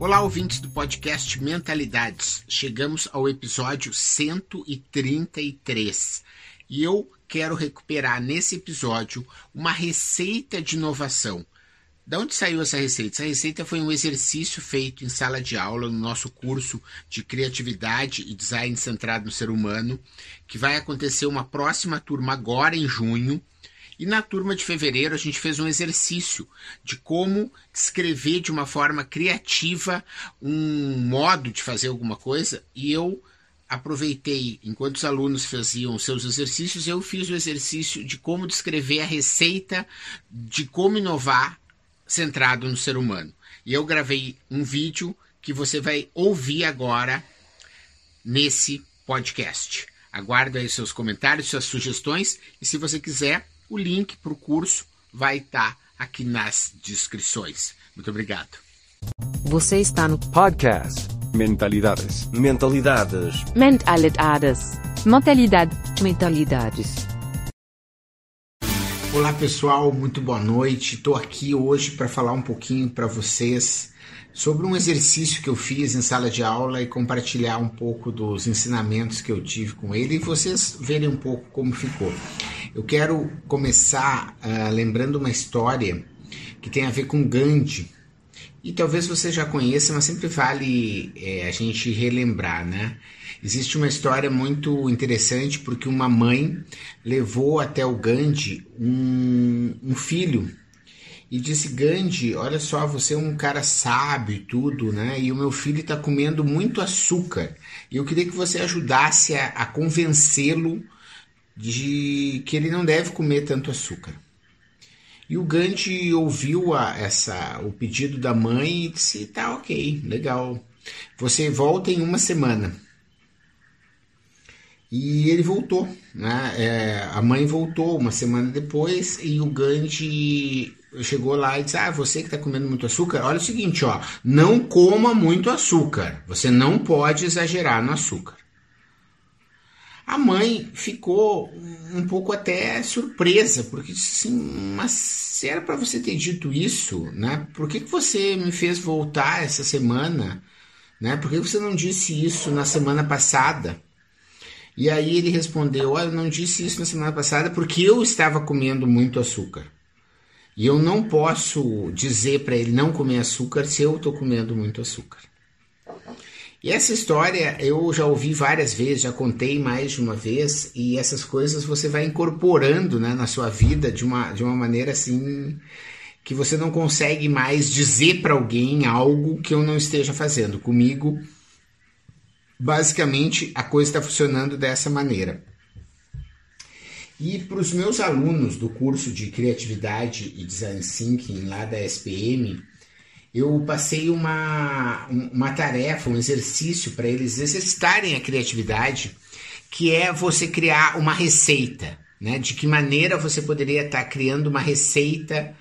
Olá, ouvintes do podcast Mentalidades. Chegamos ao episódio 133 e eu quero recuperar nesse episódio uma receita de inovação. Da onde saiu essa receita? Essa receita foi um exercício feito em sala de aula no nosso curso de criatividade e design centrado no ser humano, que vai acontecer uma próxima turma agora em junho. E na turma de fevereiro a gente fez um exercício de como descrever de uma forma criativa um modo de fazer alguma coisa. E eu aproveitei, enquanto os alunos faziam seus exercícios, eu fiz o exercício de como descrever a receita de como inovar centrado no ser humano. E eu gravei um vídeo que você vai ouvir agora nesse podcast. Aguardo aí seus comentários, suas sugestões e se você quiser, o link para o curso vai estar aqui nas descrições. Muito obrigado. você está no Podcast Mentalidades. Mentalidades. Mentalidades. Mentalidade. Mentalidades. Olá pessoal, muito boa noite. Estou aqui hoje para falar um pouquinho para vocês sobre um exercício que eu fiz em sala de aula e compartilhar um pouco dos ensinamentos que eu tive com ele e vocês verem um pouco como ficou. Eu quero começar uh, lembrando uma história que tem a ver com Gandhi. E talvez você já conheça, mas sempre vale é, a gente relembrar, né? Existe uma história muito interessante porque uma mãe levou até o Gandhi um, um filho e disse: Gandhi, olha só, você é um cara sábio e tudo, né? E o meu filho está comendo muito açúcar. E eu queria que você ajudasse a, a convencê-lo de que ele não deve comer tanto açúcar. E o Gandhi ouviu a, essa, o pedido da mãe e disse: tá ok, legal. Você volta em uma semana. E ele voltou, né? É, a mãe voltou uma semana depois e o Gandhi chegou lá e disse: Ah, você que está comendo muito açúcar, olha o seguinte, ó, não coma muito açúcar. Você não pode exagerar no açúcar. A mãe ficou um pouco até surpresa, porque disse assim, mas se era para você ter dito isso, né? Por que, que você me fez voltar essa semana? Né? Por que você não disse isso na semana passada? E aí ele respondeu: Olha, eu não disse isso na semana passada porque eu estava comendo muito açúcar. E eu não posso dizer para ele não comer açúcar se eu estou comendo muito açúcar. E essa história eu já ouvi várias vezes, já contei mais de uma vez, e essas coisas você vai incorporando né, na sua vida de uma, de uma maneira assim que você não consegue mais dizer para alguém algo que eu não esteja fazendo. Comigo, basicamente, a coisa está funcionando dessa maneira. E para os meus alunos do curso de Criatividade e Design Thinking lá da SPM, eu passei uma, uma tarefa, um exercício para eles exercitarem a criatividade, que é você criar uma receita. Né? De que maneira você poderia estar tá criando uma receita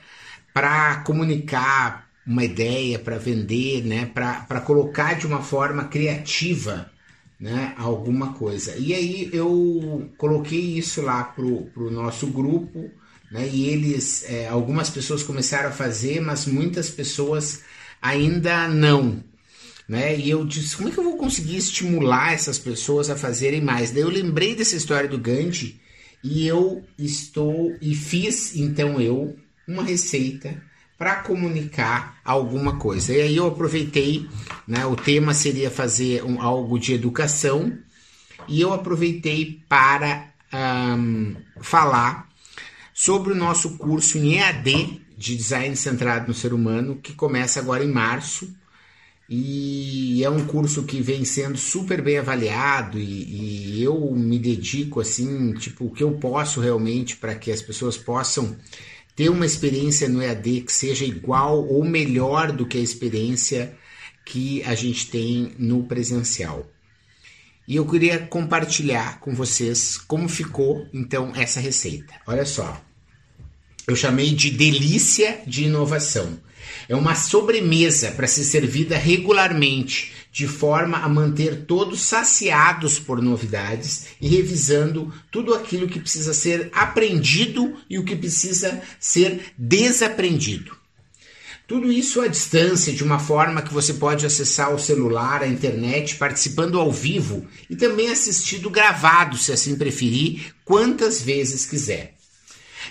para comunicar uma ideia, para vender, né? para colocar de uma forma criativa né, alguma coisa. E aí eu coloquei isso lá pro, pro nosso grupo, né, e eles, é, algumas pessoas começaram a fazer, mas muitas pessoas ainda não. Né? E eu disse, como é que eu vou conseguir estimular essas pessoas a fazerem mais? Daí eu lembrei dessa história do Gandhi e eu estou e fiz então eu uma receita para comunicar alguma coisa. E aí eu aproveitei, né, o tema seria fazer um, algo de educação, e eu aproveitei para um, falar sobre o nosso curso em EAD de Design Centrado no Ser Humano, que começa agora em março. E é um curso que vem sendo super bem avaliado e, e eu me dedico assim, tipo, o que eu posso realmente para que as pessoas possam ter uma experiência no EAD que seja igual ou melhor do que a experiência que a gente tem no presencial. E eu queria compartilhar com vocês como ficou então essa receita. Olha só. Eu chamei de delícia de inovação. É uma sobremesa para ser servida regularmente, de forma a manter todos saciados por novidades e revisando tudo aquilo que precisa ser aprendido e o que precisa ser desaprendido. Tudo isso à distância, de uma forma que você pode acessar o celular, a internet, participando ao vivo e também assistindo gravado, se assim preferir, quantas vezes quiser.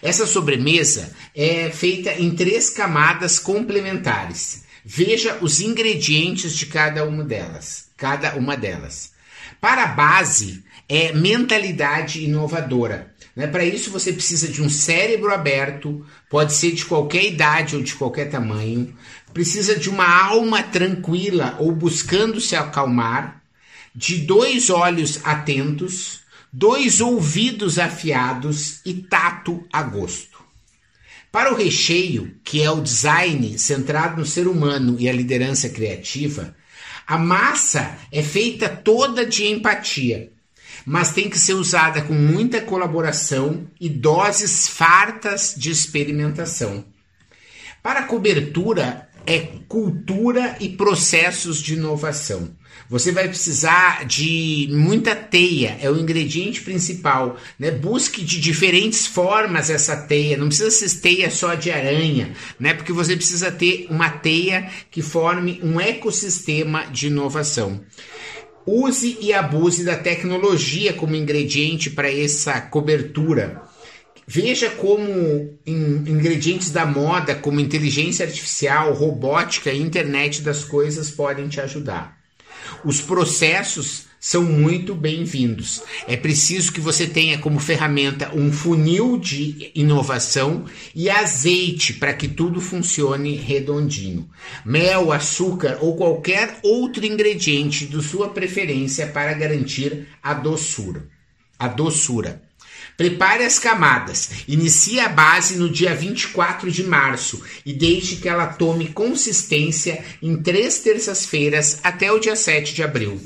Essa sobremesa é feita em três camadas complementares. Veja os ingredientes de cada uma delas, cada uma delas. Para a base é mentalidade inovadora. Né? Para isso você precisa de um cérebro aberto, pode ser de qualquer idade ou de qualquer tamanho. Precisa de uma alma tranquila ou buscando se acalmar, de dois olhos atentos, dois ouvidos afiados e tato a gosto. Para o recheio, que é o design centrado no ser humano e a liderança criativa, a massa é feita toda de empatia, mas tem que ser usada com muita colaboração e doses fartas de experimentação. Para a cobertura, é cultura e processos de inovação. Você vai precisar de muita teia, é o ingrediente principal. Né? Busque de diferentes formas essa teia, não precisa ser teia só de aranha, né? porque você precisa ter uma teia que forme um ecossistema de inovação. Use e abuse da tecnologia como ingrediente para essa cobertura. Veja como ingredientes da moda, como inteligência artificial, robótica e internet das coisas podem te ajudar. Os processos são muito bem-vindos. É preciso que você tenha como ferramenta um funil de inovação e azeite para que tudo funcione redondinho. Mel, açúcar ou qualquer outro ingrediente de sua preferência para garantir a doçura. A doçura. Prepare as camadas. Inicie a base no dia 24 de março e deixe que ela tome consistência em três terças-feiras até o dia 7 de abril.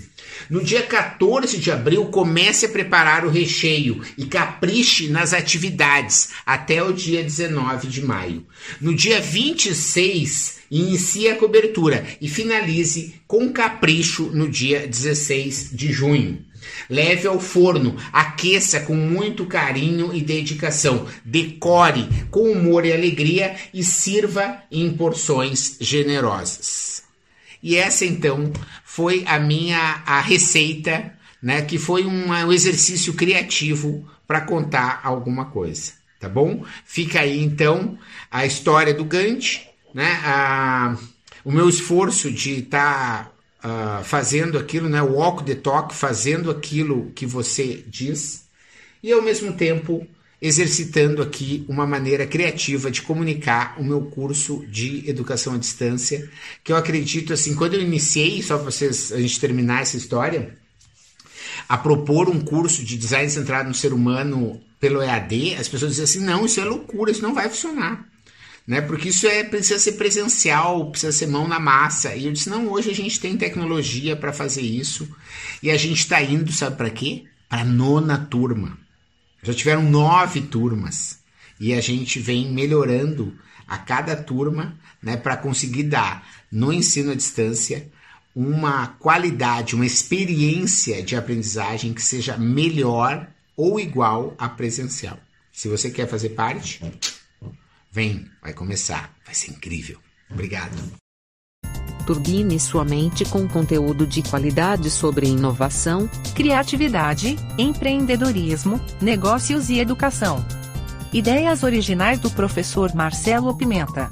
No dia 14 de abril, comece a preparar o recheio e capriche nas atividades até o dia 19 de maio. No dia 26, inicie a cobertura e finalize com capricho no dia 16 de junho. Leve ao forno, aqueça com muito carinho e dedicação, decore com humor e alegria e sirva em porções generosas. E essa então foi a minha a receita, né, que foi uma, um exercício criativo para contar alguma coisa, tá bom? Fica aí então a história do Gandhi, né, a, o meu esforço de estar tá uh, fazendo aquilo, né? Walk the talk, fazendo aquilo que você diz, e ao mesmo tempo exercitando aqui uma maneira criativa de comunicar o meu curso de educação à distância, que eu acredito assim, quando eu iniciei, só para vocês a gente terminar essa história, a propor um curso de design centrado no ser humano pelo EAD, as pessoas diziam assim: "Não, isso é loucura, isso não vai funcionar" né? Porque isso é precisa ser presencial, precisa ser mão na massa. E eu disse: "Não, hoje a gente tem tecnologia para fazer isso e a gente está indo, sabe para quê? Para nona turma. Já tiveram nove turmas e a gente vem melhorando a cada turma, né, para conseguir dar no ensino à distância uma qualidade, uma experiência de aprendizagem que seja melhor ou igual à presencial. Se você quer fazer parte, Vem, vai começar, vai ser incrível. Obrigado. Turbine sua mente com conteúdo de qualidade sobre inovação, criatividade, empreendedorismo, negócios e educação. Ideias originais do professor Marcelo Pimenta.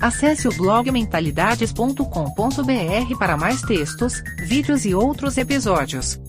Acesse o blog mentalidades.com.br para mais textos, vídeos e outros episódios.